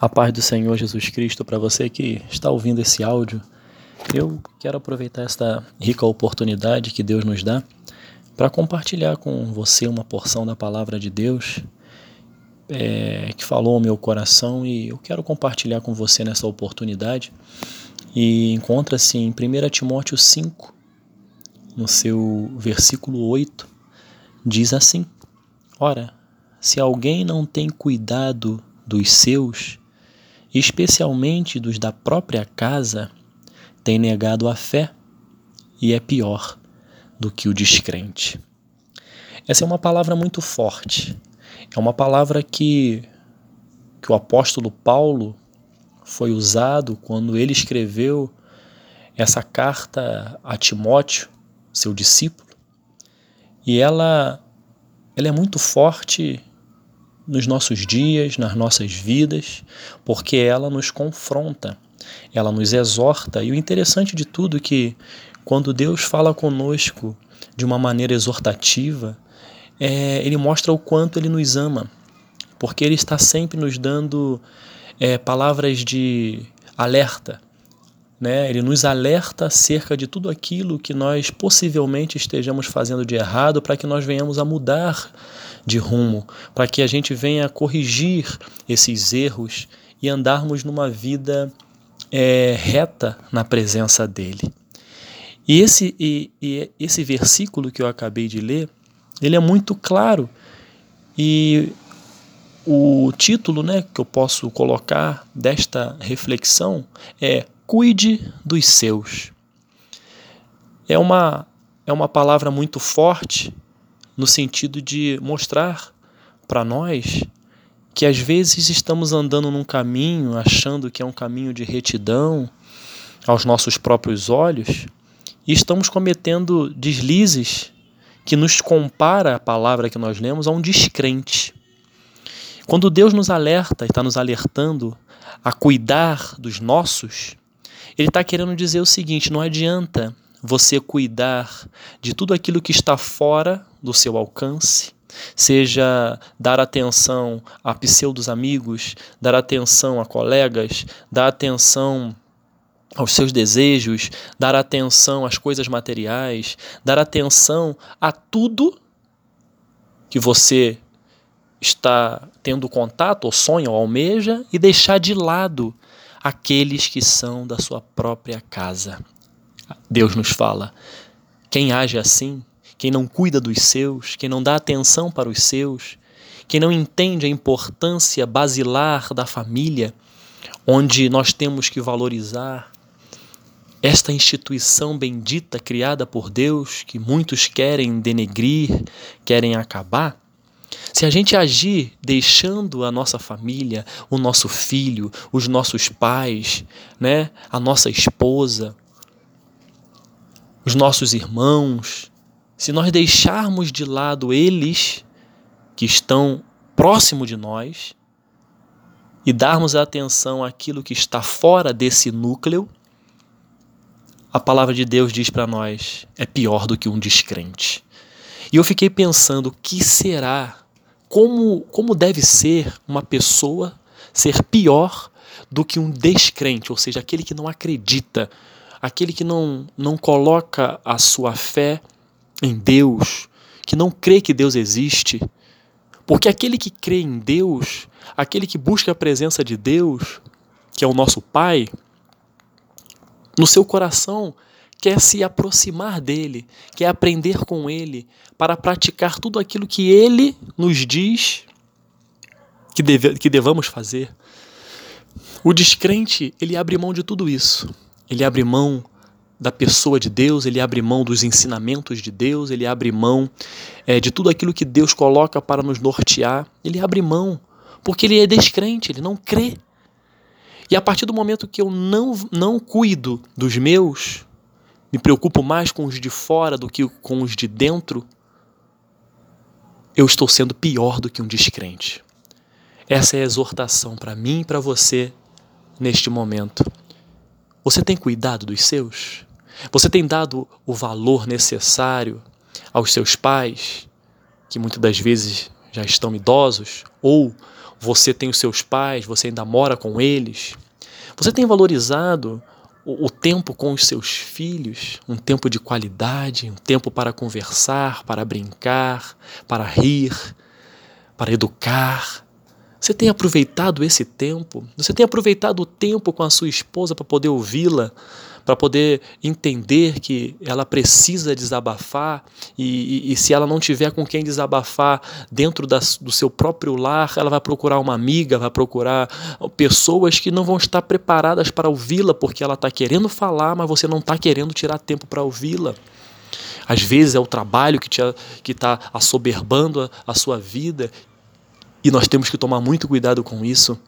A paz do Senhor Jesus Cristo para você que está ouvindo esse áudio. Eu quero aproveitar esta rica oportunidade que Deus nos dá para compartilhar com você uma porção da palavra de Deus é, que falou ao meu coração e eu quero compartilhar com você nessa oportunidade. E encontra-se em 1 Timóteo 5, no seu versículo 8, diz assim: Ora, se alguém não tem cuidado dos seus, especialmente dos da própria casa, tem negado a fé e é pior do que o descrente. Essa é uma palavra muito forte. É uma palavra que, que o apóstolo Paulo foi usado quando ele escreveu essa carta a Timóteo, seu discípulo. E ela, ela é muito forte nos nossos dias, nas nossas vidas, porque ela nos confronta, ela nos exorta. E o interessante de tudo é que quando Deus fala conosco de uma maneira exortativa, é, ele mostra o quanto ele nos ama, porque ele está sempre nos dando é, palavras de alerta. Né? Ele nos alerta acerca de tudo aquilo que nós possivelmente estejamos fazendo de errado para que nós venhamos a mudar de rumo, para que a gente venha corrigir esses erros e andarmos numa vida é, reta na presença dele. E esse, e, e esse versículo que eu acabei de ler, ele é muito claro e o título né, que eu posso colocar desta reflexão é Cuide dos seus. É uma, é uma palavra muito forte no sentido de mostrar para nós que às vezes estamos andando num caminho achando que é um caminho de retidão aos nossos próprios olhos e estamos cometendo deslizes que nos compara a palavra que nós lemos a um descrente. Quando Deus nos alerta está nos alertando a cuidar dos nossos, Ele está querendo dizer o seguinte: não adianta você cuidar de tudo aquilo que está fora do seu alcance, seja dar atenção a pseudos amigos, dar atenção a colegas, dar atenção aos seus desejos, dar atenção às coisas materiais, dar atenção a tudo que você está tendo contato, ou sonha, ou almeja, e deixar de lado aqueles que são da sua própria casa. Deus nos fala: quem age assim, quem não cuida dos seus, quem não dá atenção para os seus, quem não entende a importância basilar da família, onde nós temos que valorizar esta instituição bendita criada por Deus, que muitos querem denegrir, querem acabar. Se a gente agir deixando a nossa família, o nosso filho, os nossos pais, né, a nossa esposa, os nossos irmãos, se nós deixarmos de lado eles que estão próximo de nós e darmos atenção àquilo que está fora desse núcleo, a palavra de Deus diz para nós: é pior do que um descrente. E eu fiquei pensando, o que será? Como, como deve ser uma pessoa ser pior do que um descrente, ou seja, aquele que não acredita aquele que não, não coloca a sua fé em Deus, que não crê que Deus existe. Porque aquele que crê em Deus, aquele que busca a presença de Deus, que é o nosso Pai, no seu coração quer se aproximar dele, quer aprender com ele, para praticar tudo aquilo que ele nos diz que, deve, que devamos fazer. O descrente, ele abre mão de tudo isso ele abre mão da pessoa de Deus, ele abre mão dos ensinamentos de Deus, ele abre mão é, de tudo aquilo que Deus coloca para nos nortear, ele abre mão, porque ele é descrente, ele não crê. E a partir do momento que eu não, não cuido dos meus, me preocupo mais com os de fora do que com os de dentro, eu estou sendo pior do que um descrente. Essa é a exortação para mim e para você neste momento. Você tem cuidado dos seus? Você tem dado o valor necessário aos seus pais, que muitas das vezes já estão idosos, ou você tem os seus pais, você ainda mora com eles? Você tem valorizado o, tempo com os seus filhos, um tempo de qualidade, um tempo para conversar, para brincar, para rir, para educar? Você tem aproveitado esse tempo? Você tem aproveitado o tempo com a sua esposa para poder ouvi-la, para poder entender que ela precisa desabafar e, e, e, se ela não tiver com quem desabafar dentro das, do seu próprio lar, ela vai procurar uma amiga, vai procurar pessoas que não vão estar preparadas para ouvi-la porque ela está querendo falar, mas você não está querendo tirar tempo para ouvi-la. Às vezes é o trabalho que está que tá assoberbando a, a sua vida e nós temos que tomar muito cuidado com isso.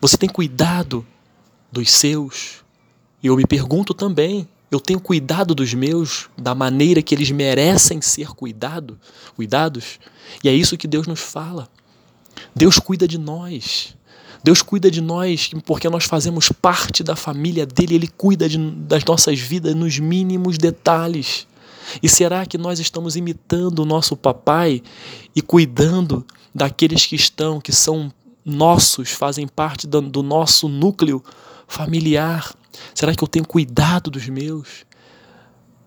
Você tem cuidado dos seus? E eu me pergunto também, eu tenho cuidado dos meus da maneira que eles merecem ser cuidado, cuidados? E é isso que Deus nos fala. Deus cuida de nós. Deus cuida de nós porque nós fazemos parte da família dele, ele cuida de, das nossas vidas nos mínimos detalhes. E será que nós estamos imitando o nosso papai e cuidando daqueles que estão, que são nossos, fazem parte do, do nosso núcleo familiar? Será que eu tenho cuidado dos meus?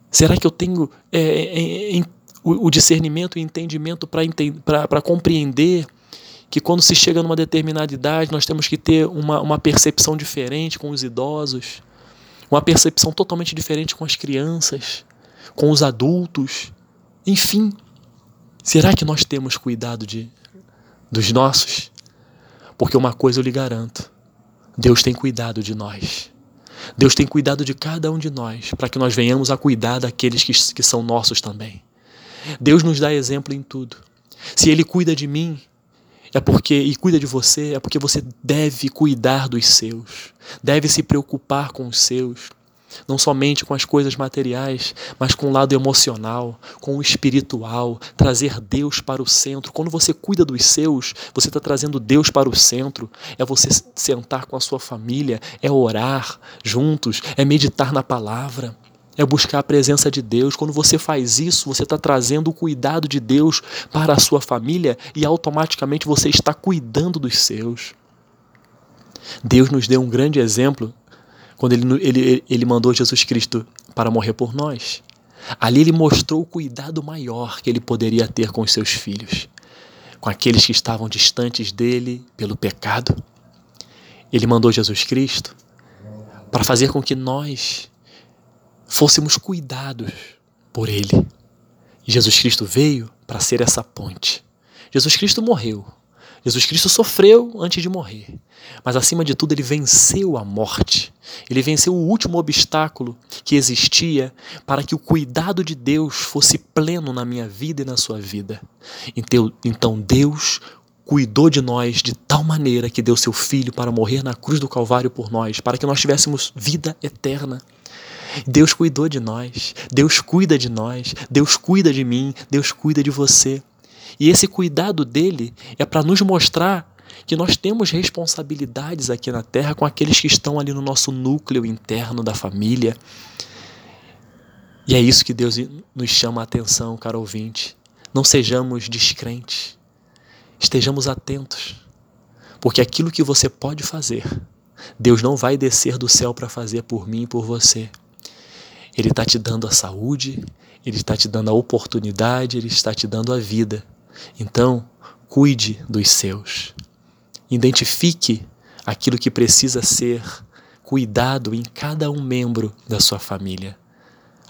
Será que eu tenho é, é, é, o, o discernimento e entendimento para compreender que quando se chega numa determinada idade nós temos que ter uma, uma percepção diferente com os idosos, uma percepção totalmente diferente com as crianças, com os adultos, enfim. Será que nós temos cuidado de, dos nossos? Porque uma coisa eu lhe garanto: Deus tem cuidado de nós. Deus tem cuidado de cada um de nós, para que nós venhamos a cuidar daqueles que, que são nossos também. Deus nos dá exemplo em tudo. Se Ele cuida de mim, é porque e cuida de você, é porque você deve cuidar dos seus, deve se preocupar com os seus não somente com as coisas materiais, mas com o lado emocional, com o espiritual, trazer Deus para o centro. Quando você cuida dos seus, você está trazendo Deus para o centro. É você sentar com a sua família, é orar juntos, é meditar na palavra. É buscar a presença de Deus. Quando você faz isso, você está trazendo o cuidado de Deus para a sua família e automaticamente você está cuidando dos seus. Deus nos deu um grande exemplo quando ele, ele, ele mandou Jesus Cristo para morrer por nós. Ali ele mostrou o cuidado maior que ele poderia ter com os seus filhos, com aqueles que estavam distantes dele pelo pecado. Ele mandou Jesus Cristo para fazer com que nós fôssemos cuidados por ele. Jesus Cristo veio para ser essa ponte. Jesus Cristo morreu Jesus Cristo sofreu antes de morrer, mas acima de tudo ele venceu a morte. Ele venceu o último obstáculo que existia para que o cuidado de Deus fosse pleno na minha vida e na sua vida. Então, então Deus cuidou de nós de tal maneira que deu seu filho para morrer na cruz do Calvário por nós, para que nós tivéssemos vida eterna. Deus cuidou de nós, Deus cuida de nós, Deus cuida de mim, Deus cuida de você. E esse cuidado dele é para nos mostrar que nós temos responsabilidades aqui na terra com aqueles que estão ali no nosso núcleo interno da família. E é isso que Deus nos chama a atenção, caro ouvinte. Não sejamos descrentes. Estejamos atentos. Porque aquilo que você pode fazer, Deus não vai descer do céu para fazer por mim e por você. Ele está te dando a saúde, Ele está te dando a oportunidade, Ele está te dando a vida. Então, cuide dos seus. Identifique aquilo que precisa ser cuidado em cada um membro da sua família.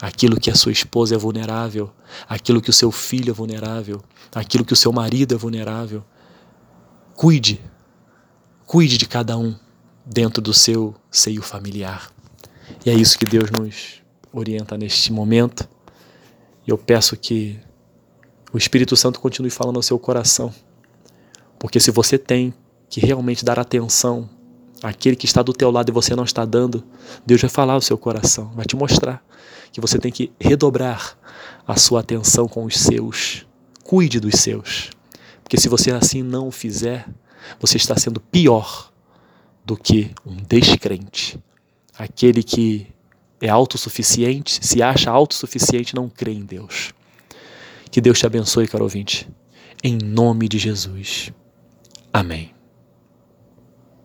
Aquilo que a sua esposa é vulnerável, aquilo que o seu filho é vulnerável, aquilo que o seu marido é vulnerável. Cuide, cuide de cada um dentro do seu seio familiar. E é isso que Deus nos orienta neste momento. E eu peço que o Espírito Santo continue falando ao seu coração. Porque se você tem que realmente dar atenção àquele que está do teu lado e você não está dando, Deus vai falar ao seu coração, vai te mostrar que você tem que redobrar a sua atenção com os seus. Cuide dos seus. Porque se você assim não o fizer, você está sendo pior do que um descrente. Aquele que é autossuficiente, se acha autossuficiente, não crê em Deus. Que Deus te abençoe, caro ouvinte. Em nome de Jesus. Amém.